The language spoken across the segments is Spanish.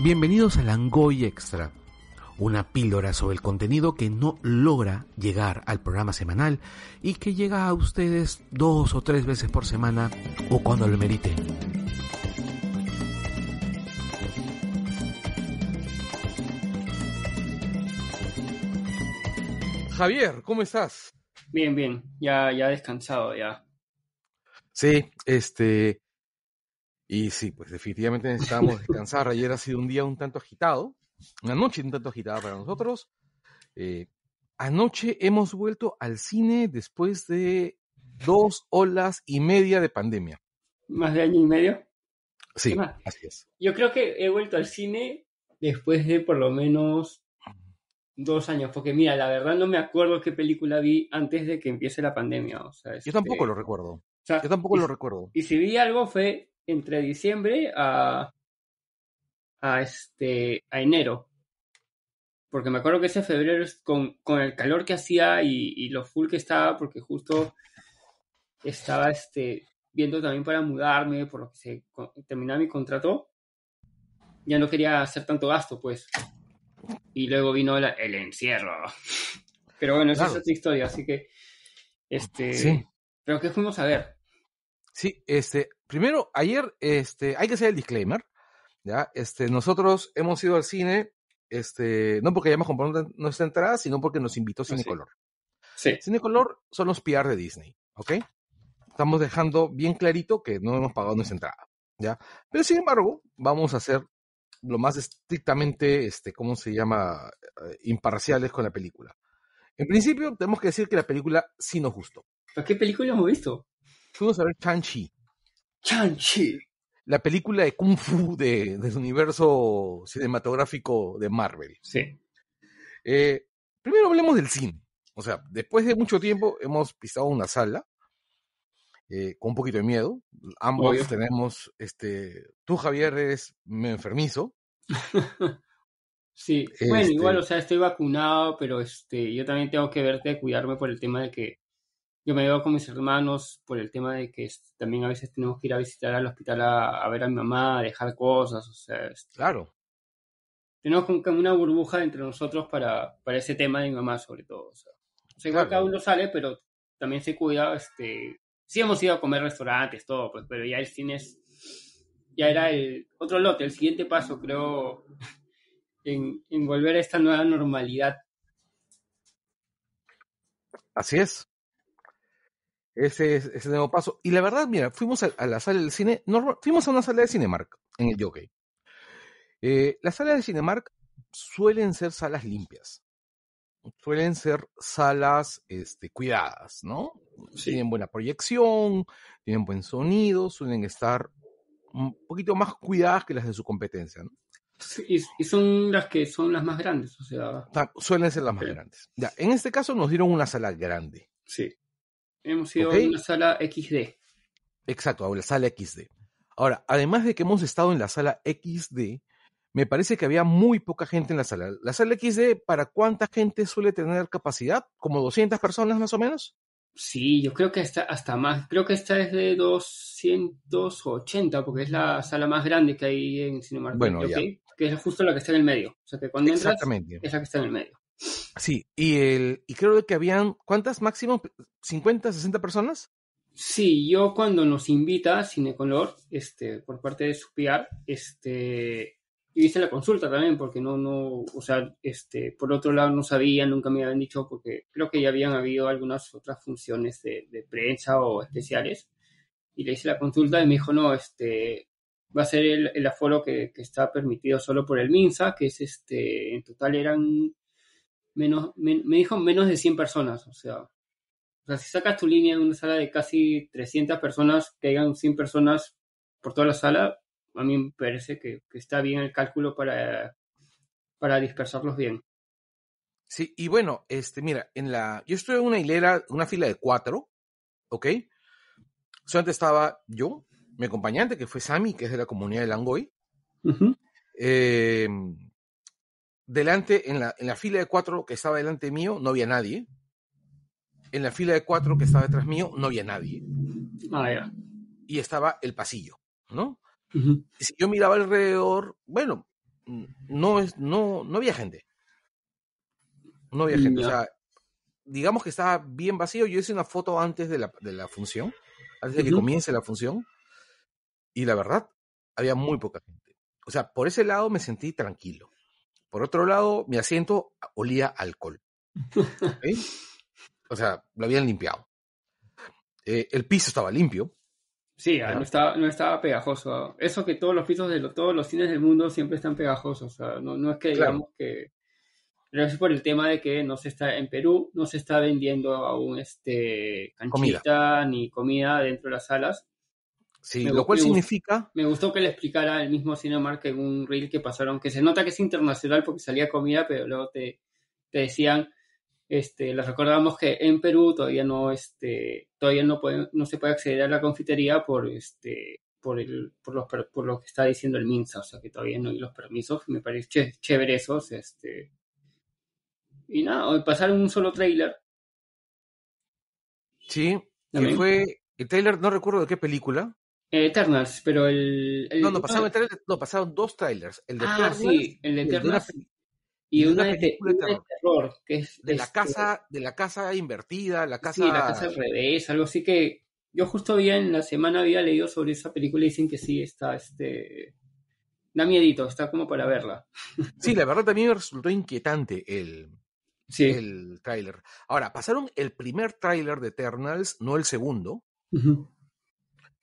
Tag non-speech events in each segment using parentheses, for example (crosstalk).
Bienvenidos a Langoy Extra, una píldora sobre el contenido que no logra llegar al programa semanal y que llega a ustedes dos o tres veces por semana o cuando lo merite. Javier, ¿cómo estás? Bien, bien, ya, ya descansado, ya. Sí, este, y sí, pues definitivamente necesitábamos descansar. (laughs) Ayer ha sido un día un tanto agitado, una noche un tanto agitada para nosotros. Eh, anoche hemos vuelto al cine después de dos olas y media de pandemia. ¿Más de año y medio? Sí, así es. Yo creo que he vuelto al cine después de por lo menos dos años, porque mira, la verdad no me acuerdo qué película vi antes de que empiece la pandemia. O sea, Yo tampoco este, lo recuerdo. Yo tampoco y, lo recuerdo. Y si vi algo fue entre diciembre a, a, este, a enero. Porque me acuerdo que ese febrero con, con el calor que hacía y, y, lo full que estaba, porque justo estaba este, viendo también para mudarme, por lo que se terminaba mi contrato, ya no quería hacer tanto gasto, pues. Y luego vino la, el encierro. (laughs) Pero bueno, esa Claro. es otra historia, así que. Este. Sí. ¿Pero qué fuimos a ver? Sí, este, primero, ayer, este, hay que hacer el disclaimer, ¿ya? Este, nosotros hemos ido al cine, este, no porque hayamos comprado nuestra entrada, sino porque nos invitó Cinecolor. Sí. Cinecolor son los PR de Disney, ¿ok? Estamos dejando bien clarito que no hemos pagado nuestra entrada, ¿ya? Pero sin embargo, vamos a ser lo más estrictamente, este, ¿cómo se llama? Eh, imparciales con la película. En principio, tenemos que decir que la película sí nos gustó. ¿Pero qué película hemos visto? Fuimos a ver Shang-Chi. La película de Kung Fu de, del universo cinematográfico de Marvel. Sí. Eh, primero hablemos del cine. O sea, después de mucho tiempo hemos pisado una sala eh, con un poquito de miedo. Ambos Obvio. tenemos, este, tú Javier eres medio enfermizo. (laughs) Sí, bueno, Este- igual, o sea, estoy vacunado, pero este, yo también tengo que verte cuidarme por el tema de que yo me veo con mis hermanos por el tema de que también a veces tenemos que ir a visitar al hospital a, a ver a mi mamá, a dejar cosas, o sea, Claro, tenemos como una burbuja entre nosotros para, para ese tema de mi mamá sobre todo, o sea, o sea, igual Claro. cada uno sale, pero también se cuida, este, sí hemos ido a comer restaurantes, todo, pues, pero ya el cine es, ya era el otro lote, el siguiente paso, creo, (laughs) en, en volver a esta nueva normalidad. así es. Ese es ese nuevo paso. Y la verdad, mira, fuimos a, a la sala del cine, normal- fuimos a una sala de Cinemark en el Jockey. Eh, las salas de Cinemark suelen ser salas limpias. Suelen ser salas este, cuidadas, ¿no? Sí. Tienen buena proyección, tienen buen sonido, suelen estar un poquito más cuidadas que las de su competencia, ¿no? Y, y son las que son las más grandes, o sea, Suelen ser las más grandes. Ya, en este caso nos dieron una sala grande. sí. Hemos ido Ok. a una sala XD. Exacto, a la sala XD. Ahora, además de que hemos estado en la sala XD, me parece que había muy poca gente en la sala. La sala XD, ¿para cuánta gente suele tener capacidad? ¿Como 200 personas más o menos? Sí, yo creo que hasta, hasta más. Creo que esta es de 280, porque es la sala más grande que hay en Cinemark. Bueno, ya. Que es justo la que está en el medio. O sea, que cuando entras es la que está en el medio. Sí, y, el, y creo que habían, ¿cuántas máximo? ¿50, 60 personas? Sí, yo cuando nos invita Cinecolor, este, por parte de su PR, este, hice la consulta también, porque no, no, o sea, este, por otro lado no sabía, nunca me habían dicho, porque creo que ya habían habido algunas otras funciones de, de prensa o especiales, y le hice la consulta y me dijo, no, este, va a ser el, el aforo que, que está permitido solo por el MINSA, que es este, en total eran menos, me, me dijo menos de 100 personas, o sea, o sea, si sacas tu línea de una sala de casi 300 personas, que hayan 100 personas por toda la sala, a mí me parece que, que está bien el cálculo para, para dispersarlos bien. Sí, y bueno, este, mira, en la, yo estoy en una hilera, una fila de cuatro, ¿ok? Solamente estaba yo, mi acompañante, que fue Sammy, que es de la comunidad de Langoy. Eh, delante, en la, en la fila de cuatro que estaba delante mío, no había nadie. En la fila de cuatro que estaba detrás mío, no había nadie. Ah, ya. Y estaba el pasillo, ¿no? Si yo miraba alrededor, bueno, no, es, no, no había gente. No había gente. O sea, digamos que estaba bien vacío. Yo hice una foto antes de la, de la función, antes de que comience la función. Y la verdad, había muy poca gente. O sea, por ese lado me sentí tranquilo. Por otro lado, mi asiento olía a alcohol. (laughs) O sea, lo habían limpiado. Eh, el piso estaba limpio. Sí, ah, no estaba, no estaba pegajoso. Eso que todos los pisos de lo- todos los cines del mundo siempre están pegajosos. O sea, no, no es que Claro. digamos que. Pero es por el tema de que no se está en Perú, no se está vendiendo aún este canchita ni comida dentro de las salas. Sí, Me lo cual me significa Me gustó que le explicara el mismo Cinemark en un reel que pasaron, que se nota que es internacional porque salía comida, pero luego te, te decían, este, les recordamos que en Perú todavía no, este, todavía no puede, no se puede acceder a la confitería por este, por el, por los, por lo que está diciendo el MINSA, o sea que todavía no hay los permisos, me parece ché- chévere esos, este. Y nada, hoy pasaron un solo trailer. Sí, que fue el trailer, no recuerdo de qué película. Eternals, pero el, el- No, no, pasaron, no, pasaron dos trailers. El de Ah, Eternals sí, el de y el de una Eternals y y una, una de, una terror. terror, que es de la este, casa, de la casa invertida, la casa. Sí, la casa al revés, algo así que yo justo había en la semana había leído sobre esa película y dicen que sí está este da miedito, está como para verla. Sí, la verdad también me resultó inquietante el, Sí. el tráiler. Ahora, pasaron el primer tráiler de Eternals, no el segundo. Ujú.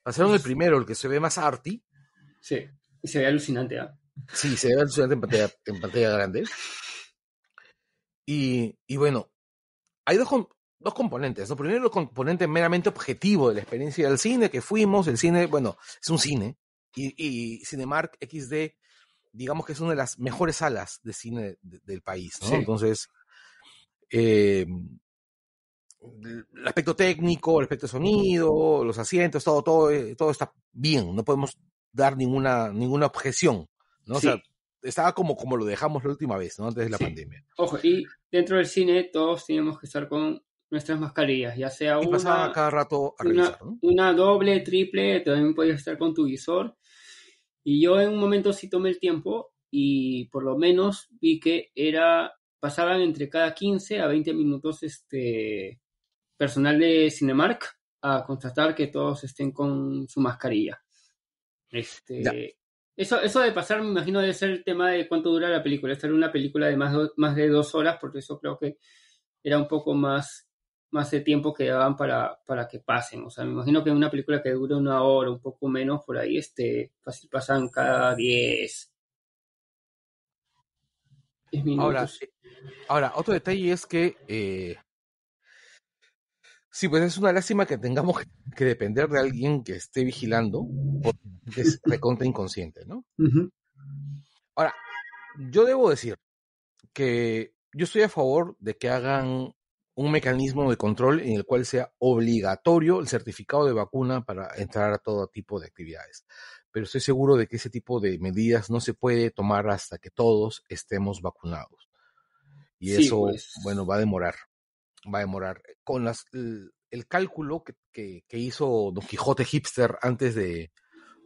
Pasaron el primero, el que se ve más arty. Sí, y se ve alucinante, ¿ah? Sí, se ve alucinante en pantalla, en pantalla grande. Y, y bueno, hay dos, dos componentes. ¿no? Primero, el componente meramente objetivo de la experiencia del cine, que fuimos. El cine, bueno, es un cine. Y, y Cinemark XD, digamos que es una de las mejores salas de cine de- del país. ¿no? Sí. Entonces, eh, el aspecto técnico, el aspecto de sonido, los asientos, todo, todo, eh, todo está bien. No podemos dar ninguna, ninguna objeción. ¿no? O Sí. sea, estaba como, como lo dejamos la última vez, ¿no? Antes de la Sí. pandemia. Ojo, y dentro del cine todos teníamos que estar con nuestras mascarillas, ya sea Y una, cada rato a una, revisar, ¿no? una doble, triple, también podías estar con tu visor. Y yo en un momento sí tomé el tiempo y por lo menos vi que era pasaban entre cada 15 a 20 minutos este personal de Cinemark a constatar que todos estén con su mascarilla. Este, Ya. eso, eso de pasar, me imagino, debe ser el tema de cuánto dura la película. Esta era una película de más, do- más de dos horas, porque eso creo que era un poco más, más de tiempo que daban para, para que pasen. O sea, me imagino que una película que dure una hora, un poco menos, por ahí, este, fácil pasan cada 10, 10 Ahora, minutos. eh, ahora, otro detalle es que eh, sí, pues es una lástima que tengamos que, depender de alguien que esté vigilando, porque es (laughs) recontra inconsciente, ¿no? Ahora, yo debo decir que yo estoy a favor de que hagan un mecanismo de control en el cual sea obligatorio el certificado de vacuna para entrar a todo tipo de actividades. Pero estoy seguro de que ese tipo de medidas no se puede tomar hasta que todos estemos vacunados. Y Sí, eso, pues. bueno, va a demorar. Va a demorar. Con las, el, cálculo que, que- que hizo Don Quijote Hipster antes de,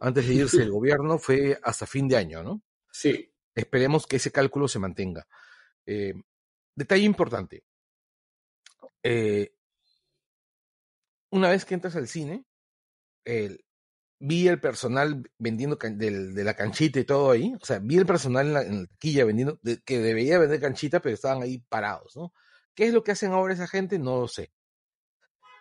antes de irse el (laughs) gobierno fue hasta fin de año, ¿no? Sí, Esperemos que ese cálculo se mantenga. Eh, detalle importante. Eh, una vez que entras al cine, el- vi el personal vendiendo can- del- de la canchita y todo ahí. O sea, vi el personal en la, en la taquilla vendiendo, de- que debería vender canchita, pero estaban ahí parados, ¿no? ¿Qué es lo que hacen ahora esa gente? No lo sé.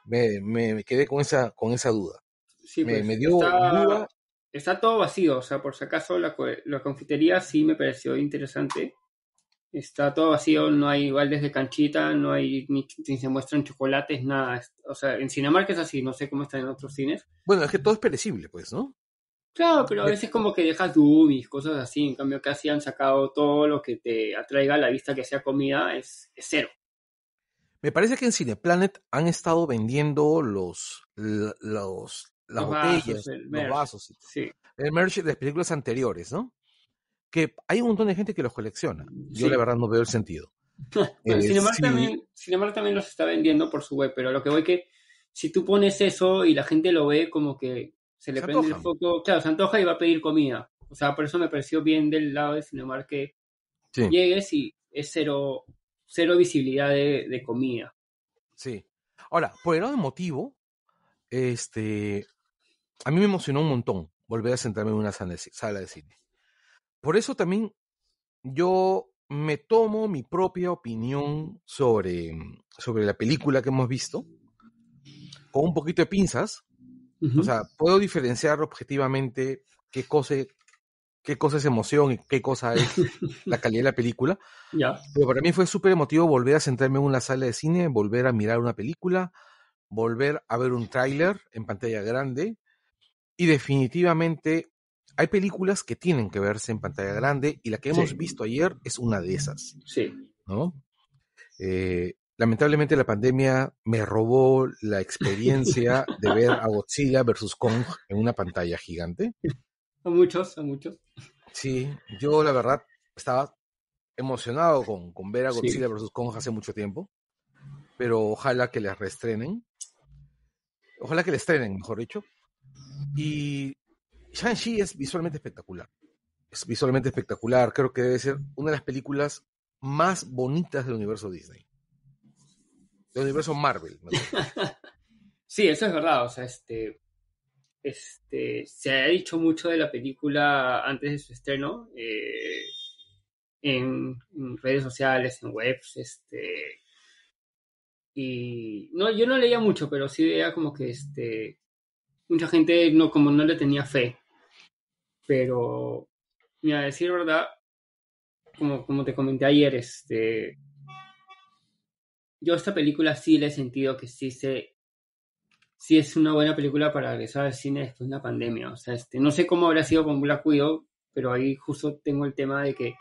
Me, me- me quedé con esa, con esa duda. sí, Me- pues, me dio está, duda. está todo vacío, o sea, por si acaso la, la confitería sí me pareció interesante. Está todo vacío, no hay baldes de canchita, no hay ni, ni se muestran chocolates, nada. O sea, en Cinemark es así, no sé cómo está en otros cines. Bueno, es que todo es perecible, pues, ¿no? Claro, pero a veces como que dejas dummies, cosas así. En cambio, casi han sacado todo lo que te atraiga a la vista que sea comida, es, es cero. Me parece que en Cineplanet han estado vendiendo los, los las Los botellas, vasos, los merch. vasos, Sí, el merch de las películas anteriores, ¿no? Que hay un montón de gente que los colecciona. Yo Sí. la verdad no veo el sentido. (laughs) Eh, Cinemark, sí, también, Cinemark también los está vendiendo por su web, pero lo que voy que si tú pones eso y la gente lo ve como que se le Se prende el foco, claro, se antoja y va a pedir comida. O sea, por eso me pareció bien del lado de Cinemark que llegues y es cero, cero visibilidad de, de comida. sí. Ahora, por el lado emotivo, este, a mí me emocionó un montón volver a sentarme en una sala de, cine. Por eso también yo me tomo mi propia opinión sobre, sobre la película que hemos visto con un poquito de pinzas. O sea, puedo diferenciar objetivamente qué cosa, qué cosa es emoción y qué cosa es la (laughs) calidad de la película. Pero para mí fue súper emotivo volver a sentarme en una sala de cine, volver a mirar una película, volver a ver un tráiler en pantalla grande. Y definitivamente hay películas que tienen que verse en pantalla grande y la que hemos Sí. visto ayer es una de esas, Sí. ¿no? Eh, lamentablemente la pandemia me robó la experiencia de ver a Godzilla versus Kong en una pantalla gigante. A muchos, a muchos. Sí, yo la verdad estaba emocionado con, con ver a Sí. Godzilla vs. Kong hace mucho tiempo, pero ojalá que les reestrenen. Ojalá que le estrenen, mejor dicho. Y Shang-Chi es visualmente espectacular. Es visualmente espectacular. Creo que debe ser una de las películas más bonitas del universo Disney. Del universo Marvel. (laughs) Sí, eso es verdad. O sea, este, este, se ha dicho mucho de la película antes de su estreno eh, en, en redes sociales, en webs, este, y no, yo no leía mucho, pero sí veía como que este, mucha gente no, como no le tenía fe. Pero, mira, decir verdad, como, como te comenté ayer, este, yo esta película sí le he sentido que sí se sí es una buena película para regresar al cine después de una pandemia. O sea, este, no sé cómo habrá sido con Black Widow, pero ahí justo tengo el tema de que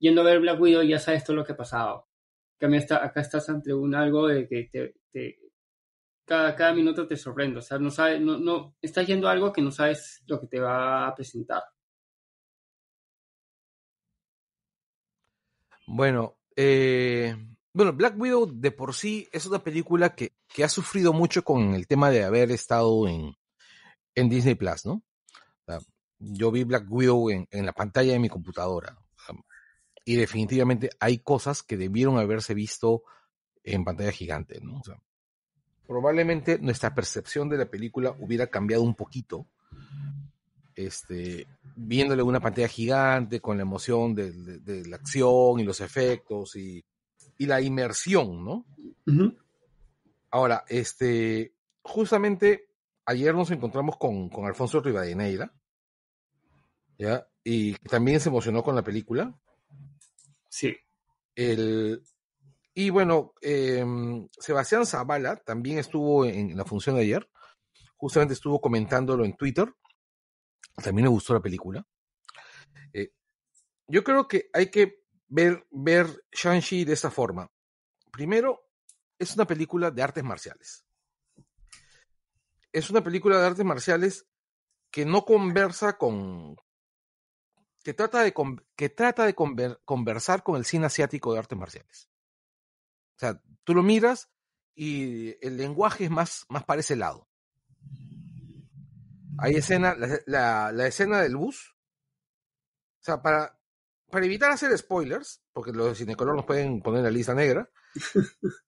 yendo a ver Black Widow ya sabes todo lo que ha pasado. Cambio, está, acá estás ante un algo de que te, te- cada, cada minuto te sorprende. O sea, no sabes, no, no, estás yendo a algo que no sabes lo que te va a presentar. Bueno, eh, bueno, Black Widow de por sí es una película que, que ha sufrido mucho con el tema de haber estado en, en Disney Plus, ¿no? Yo vi Black Widow en, la pantalla de mi computadora. y definitivamente hay cosas que debieron haberse visto en pantalla gigante, ¿no? O sea, probablemente nuestra percepción de la película hubiera cambiado un poquito. Este, viéndole una pantalla gigante con la emoción de la acción y los efectos y, y la inmersión, ¿no? Ahora, este, justamente ayer nos encontramos con, con Alfonso Rivadeneira, ¿ya? Y también se emocionó con la película. Sí. El, y bueno, eh, Sebastián Zavala también estuvo en la función de ayer. Justamente estuvo comentándolo en Twitter. También le gustó la película. Eh, yo creo que hay que ver, ver Shang-Chi de esta forma. Primero, es una película de artes marciales. Es una película de artes marciales que no conversa con. que trata de, que trata de conver- conversar con el cine asiático de artes marciales. O sea, tú lo miras y el lenguaje es más, más para ese lado. Hay escena, la, la- la escena del bus. O sea, para, para evitar hacer spoilers, porque los de Cinecolor nos pueden poner la lista negra. (laughs)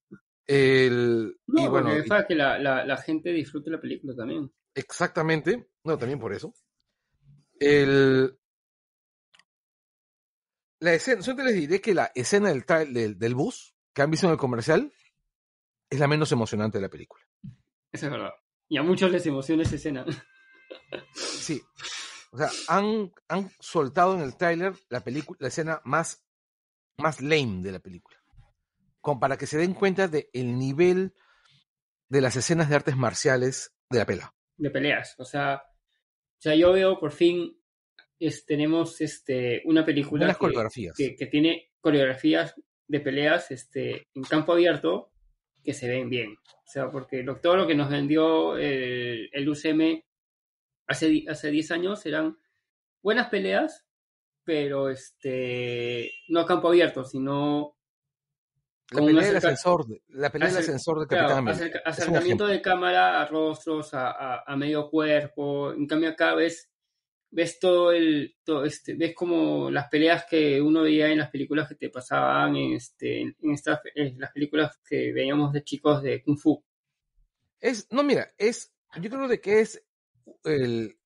El, No, y bueno, porque y- que la, la, la gente disfrute la película también. exactamente. No, también por eso. El, la escena, yo te les diré que la escena del, del, del bus que han visto en el comercial es la menos emocionante de la película. Eso es verdad. Y a muchos les emociona esa escena. Sí. (laughs) O sea, han, han soltado en el tráiler la película, la escena más, más lame de la película. Como para que se den cuenta del nivel de las escenas de artes marciales de la pela. de peleas. O sea, o sea yo veo por fin es- tenemos este, una película que, coreografías. que, que tiene coreografías de peleas este, en campo abierto que se ven bien. O sea, porque lo- todo lo que nos vendió el, el UCM hace, hace 10 años eran buenas peleas, pero este, no a campo abierto, sino La pelea del ascensor, de- la pelea del ascensor de Claro, Capitán América. acerca- acercamiento de cámara a rostros, a, a- a medio cuerpo. En cambio, acá ves ves todo el, todo este, ves como las peleas que uno veía en las películas que te pasaban en, este, en estas, en las películas que veíamos de chicos de Kung Fu. Es, no, mira, es, yo creo de que es el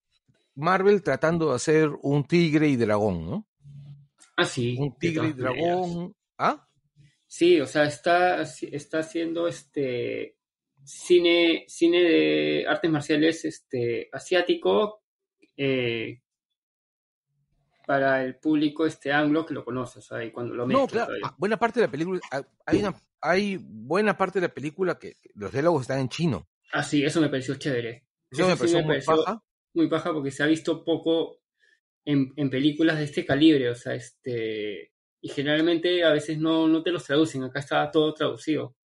Marvel tratando de hacer un tigre y dragón, ¿no? Ah, sí. Un tigre y maneras. dragón. ¿Ah? Sí, o sea, está, está haciendo este cine, cine de artes marciales este, asiático eh, para el público este anglo que lo conoce, o sea, y cuando lo No, claro, todavía. ah, buena parte de la película, ah, hay, una, hay buena parte de la película que que los diálogos están en chino. Ah, sí, eso me pareció chévere. Eso me sí pareció muy paja. muy paja porque se ha visto poco en, en películas de este calibre, o sea, este y generalmente a veces no, no te los traducen, acá está todo traducido.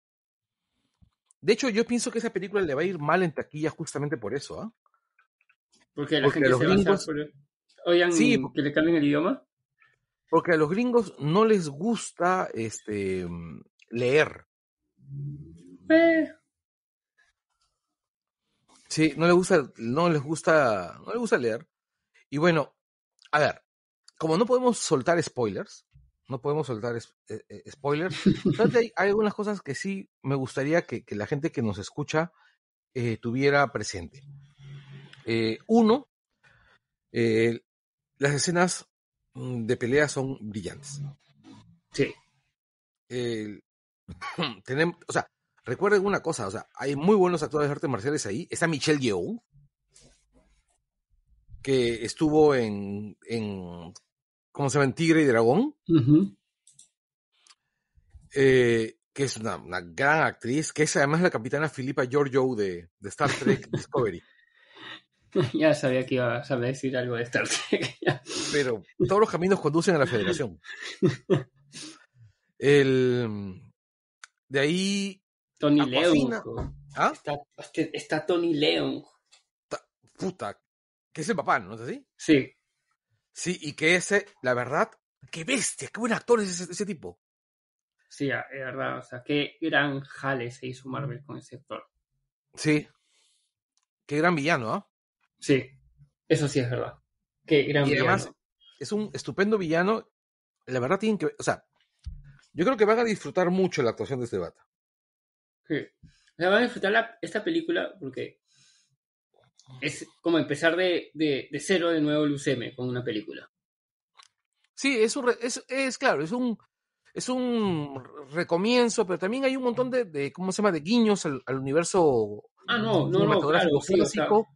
De hecho, yo pienso que esa película le va a ir mal en taquilla justamente por eso, ¿ah? Porque la Porque gente los se gringos- por- Oigan, Sí, que le cambien el idioma. Porque a los gringos no les gusta este leer. Eh, Sí, no les gusta, no les gusta, no les gusta leer. Y bueno, a ver, como no podemos soltar spoilers, no podemos soltar eh, eh, spoilers, (laughs) hay, hay algunas cosas que sí me gustaría que, que la gente que nos escucha eh, tuviera presente. Uno, eh, las escenas mm, de pelea son brillantes. sí, (clears throat) tenemos, o sea, recuerden una cosa, o sea, hay muy buenos actores de artes marciales ahí. Está Michelle Yeoh, que estuvo en, en ¿cómo se llama? En Tigre y Dragón, eh, que es una, una gran actriz, que es además la capitana Filipa Giorgio de, de Star Trek (laughs) Discovery. ya sabía que iba a decir algo de Star Trek. (laughs) Pero todos los caminos conducen a la Federación. (laughs) El, de ahí, Tony Aquafina. Leon. ¿ah? Está, está Tony Leon. Puta, que es el papá, ¿no es así? Sí, Sí, y que ese, la verdad, qué bestia, qué buen actor es ese, ese tipo. sí, es verdad. O sea, qué gran jale se hizo Marvel con ese actor. Sí. Qué gran villano, ¿ah? Sí, eso sí es verdad. Qué gran Y además, es un estupendo villano. La verdad, tienen que. O sea, yo creo que van a disfrutar mucho la actuación de este bata. O sea, van a disfrutar la- esta película porque es como empezar de, de, de cero de nuevo el UCM con una película. Sí, es un. Es, es claro, es un. Es un recomienzo, pero también hay un montón de, de ¿cómo se llama?, de guiños al, al universo Ah, no, no, no, cinematográfico claro, sí, o sea, clásico.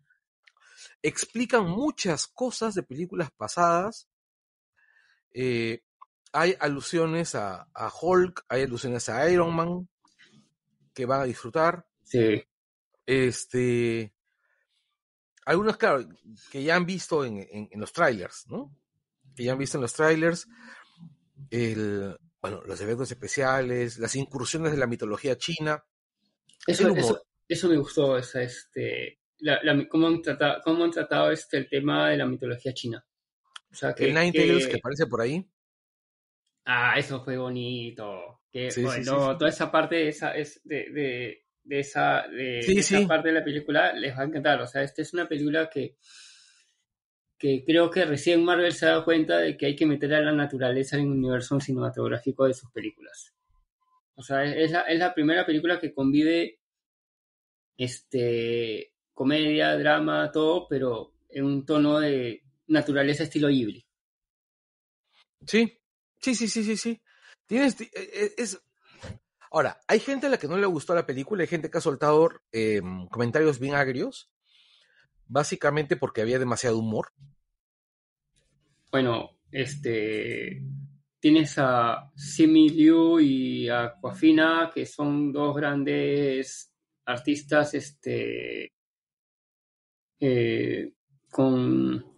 Explican muchas cosas de películas pasadas. Eh, hay alusiones a, a Hulk, hay alusiones a Iron Man, que van a disfrutar. sí, Este. Algunos, claro, que ya han visto en, en- en los trailers, ¿no? Que ya han visto en los trailers. El, bueno, los eventos especiales, las incursiones de la mitología china. Eso, eso, eso me gustó, esa, este, la, la- cómo, han tratado, cómo han tratado este, el tema de la mitología china. O sea, que, el Nine que- Tails que aparece por ahí. Ah, eso fue bonito. Que, Sí, bueno, sí, sí. toda esa parte de esa, es de, de, de esa, de, esa parte de la película les va a encantar. O sea, esta es una película que, que creo que recién Marvel se ha dado cuenta de que hay que meter a la naturaleza en el universo cinematográfico de sus películas. O sea, es la, es la primera película que convive este comedia, drama, todo, pero en un tono de naturaleza estilo Ghibli. Sí, sí, sí, sí, sí, sí. Tienes, ti- e- e- es... Ahora, hay gente a la que no le gustó la película, hay gente que ha soltado eh, comentarios bien agrios, básicamente porque había demasiado humor. Bueno, este tienes a Simi Liu y a Aquafina, que son dos grandes artistas este, eh, con,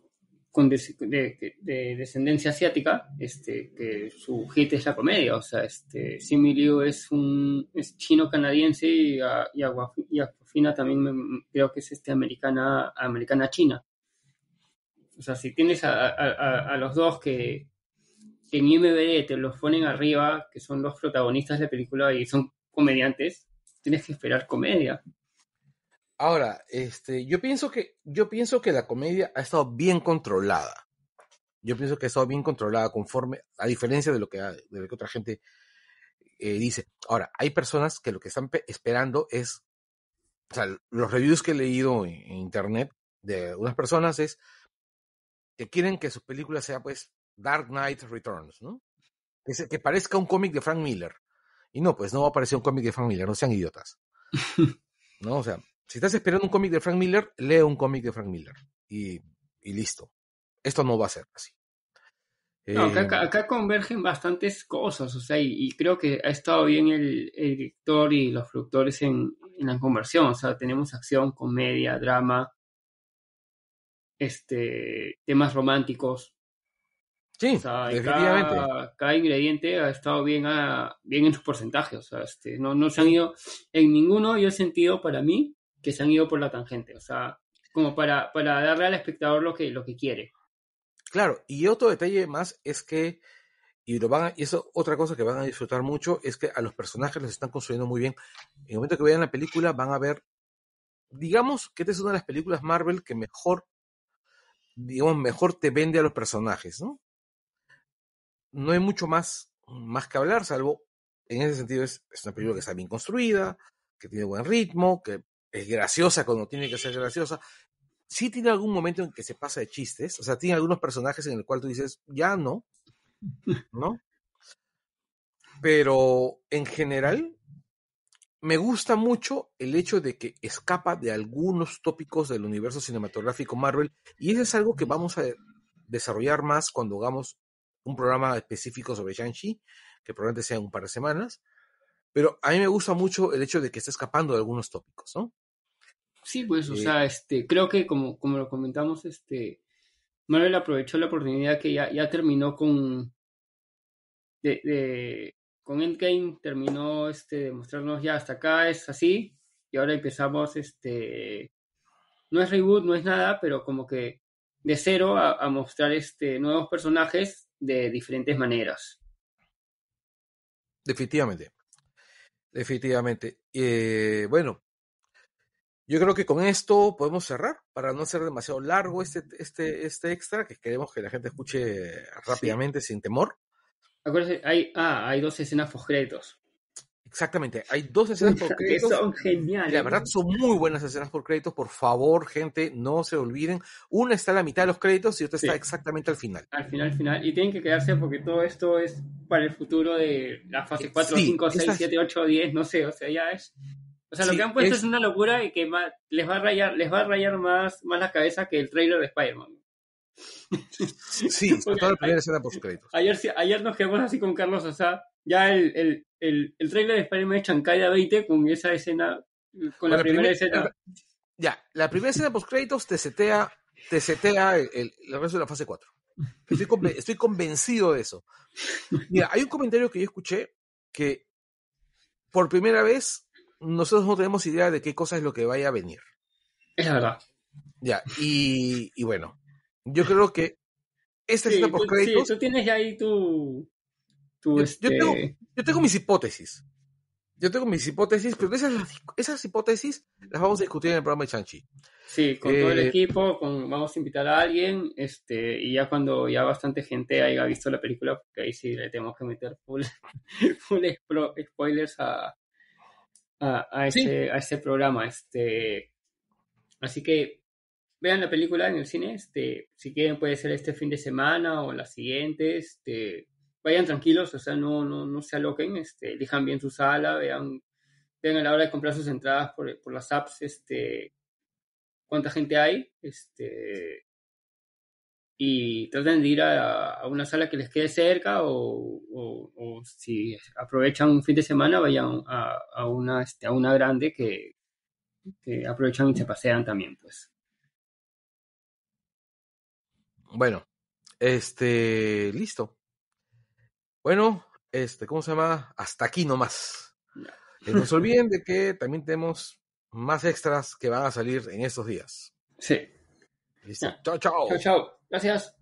con de, de descendencia asiática, este, que su hit es la comedia. O sea, este, Simi Liu es un es chino-canadiense y, y, también me- creo que es este, americana, americana-china. O sea, si tienes a, a- los dos que, que en IMDb te los ponen arriba, que son los protagonistas de la película y son comediantes, tienes que esperar comedia. Ahora, este, yo pienso que, yo pienso que la comedia ha estado bien controlada. Yo pienso que ha estado bien controlada conforme, a diferencia de lo que, de lo que otra gente eh, dice. Ahora, hay personas que lo que están esperando es, o sea, los reviews que he leído en, en internet de unas personas es que quieren que su película sea, pues, Dark Knight Returns, ¿no? Que, se, que parezca un cómic de Frank Miller. Y no, pues no va a aparecer un cómic de Frank Miller, no sean idiotas. (laughs) ¿No? O sea, si estás esperando un cómic de Frank Miller, lee un cómic de Frank Miller. Y, y, listo. Esto no va a ser así. No, acá, acá, acá, convergen bastantes cosas, o sea, y, y, creo que ha estado bien el, el director y los productores en, en, la conversión, o sea, tenemos acción, comedia, drama, este, temas románticos. Sí, o sea, definitivamente. Cada, cada, ingrediente ha estado bien, a, bien en sus porcentajes, o sea, este, no, no se han ido, en ninguno yo he sentido para mí que se han ido por la tangente, o sea, como para, para darle al espectador lo que, lo que quiere. Claro, y otro detalle más es que, y lo van a, y eso otra cosa que van a disfrutar mucho, es que a los personajes los están construyendo muy bien. En el momento que vean la película van a ver, digamos que esta es una de las películas Marvel que mejor, digamos, mejor te vende a los personajes, ¿no? No hay mucho más, más que hablar, salvo, en ese sentido es, es una película que está bien construida, que tiene buen ritmo, que es graciosa cuando tiene que ser graciosa, sí tiene algún momento en que se pasa de chistes, o sea, tiene algunos personajes en el cual tú dices, ya no, ¿no? Pero en general, me gusta mucho el hecho de que escapa de algunos tópicos del universo cinematográfico Marvel, y eso es algo que vamos a desarrollar más cuando hagamos un programa específico sobre Shang-Chi, que probablemente sea en un par de semanas, pero a mí me gusta mucho el hecho de que está escapando de algunos tópicos, ¿no? Sí, pues, o eh, sea, este, creo que como, como lo comentamos, este, Marvel aprovechó la oportunidad que ya, ya terminó con de, de, con Endgame, terminó este, de mostrarnos ya hasta acá es así, y ahora empezamos, este, no es reboot, no es nada, pero como que de cero a, a mostrar este, nuevos personajes de diferentes maneras. Definitivamente. Definitivamente. Eh, bueno, yo creo que con esto podemos cerrar para no hacer demasiado largo este, este, este extra, que queremos que la gente escuche rápidamente, sí. sin temor. Acuérdense, hay, ah, hay dos escenas post-créditos. Exactamente, hay dos escenas por (laughs) créditos. son geniales. La verdad son muy buenas escenas por créditos. Por favor, gente, no se olviden. Una está a la mitad de los créditos y otra sí. está exactamente al final. Al final, al final. Y tienen que quedarse porque todo esto es para el futuro de la fase 4, sí, 5, 6, 7, 8, 10, no sé. O sea, ya es. O sea, lo sí, que han puesto es... es, una locura y que más, les va a rayar, les va a rayar más, más la cabeza que el trailer de Spider-Man. (laughs) Sí, (laughs) sobre todo la primera escena post créditos. Ayer, ayer nos quedamos así con Carlos, o sea, ya el, el, el, el trailer de Spider-Man es Chancaya 20 con esa escena, con, con la, la, primera, escena. Ya, la primera escena post créditos te setea, te setea el, el, el resto de la fase 4. Estoy, conven (laughs) estoy convencido de eso. Mira, hay un comentario que yo escuché que por primera vez nosotros no tenemos idea de qué cosa es lo que vaya a venir. Es la verdad. Ya, y, y bueno, yo creo que esta sí, escena post créditos. Sí, tú tienes ya ahí tu. tu yo, este... yo, tengo, yo tengo mis hipótesis. Yo tengo mis hipótesis, pero esas, esas hipótesis las vamos a discutir en el programa de Chanchi. Sí, con eh, todo el equipo, con, vamos a invitar a alguien, este, y ya cuando ya bastante gente haya visto la película, porque ahí sí le tenemos que meter full, (laughs) full spoilers a, a, a, ese, a ese programa. Este, así que vean la película en el cine, este, si quieren puede ser este fin de semana o la siguiente, este, vayan tranquilos, o sea, no, no, no se aloquen, este, elijan bien su sala, vean, vean a la hora de comprar sus entradas por, por las apps, este, cuánta gente hay, este, y traten de ir a, a, una sala que les quede cerca o, o, o, si aprovechan un fin de semana vayan a, a una, este, a una grande que, que aprovechan y se pasean también, pues. Bueno, este, listo. Bueno, este, ¿cómo se llama? Hasta aquí nomás. No, no se (laughs) olviden de que también tenemos más extras que van a salir en estos días. Sí. Listo. Chao, chao. Chao, chao. Gracias.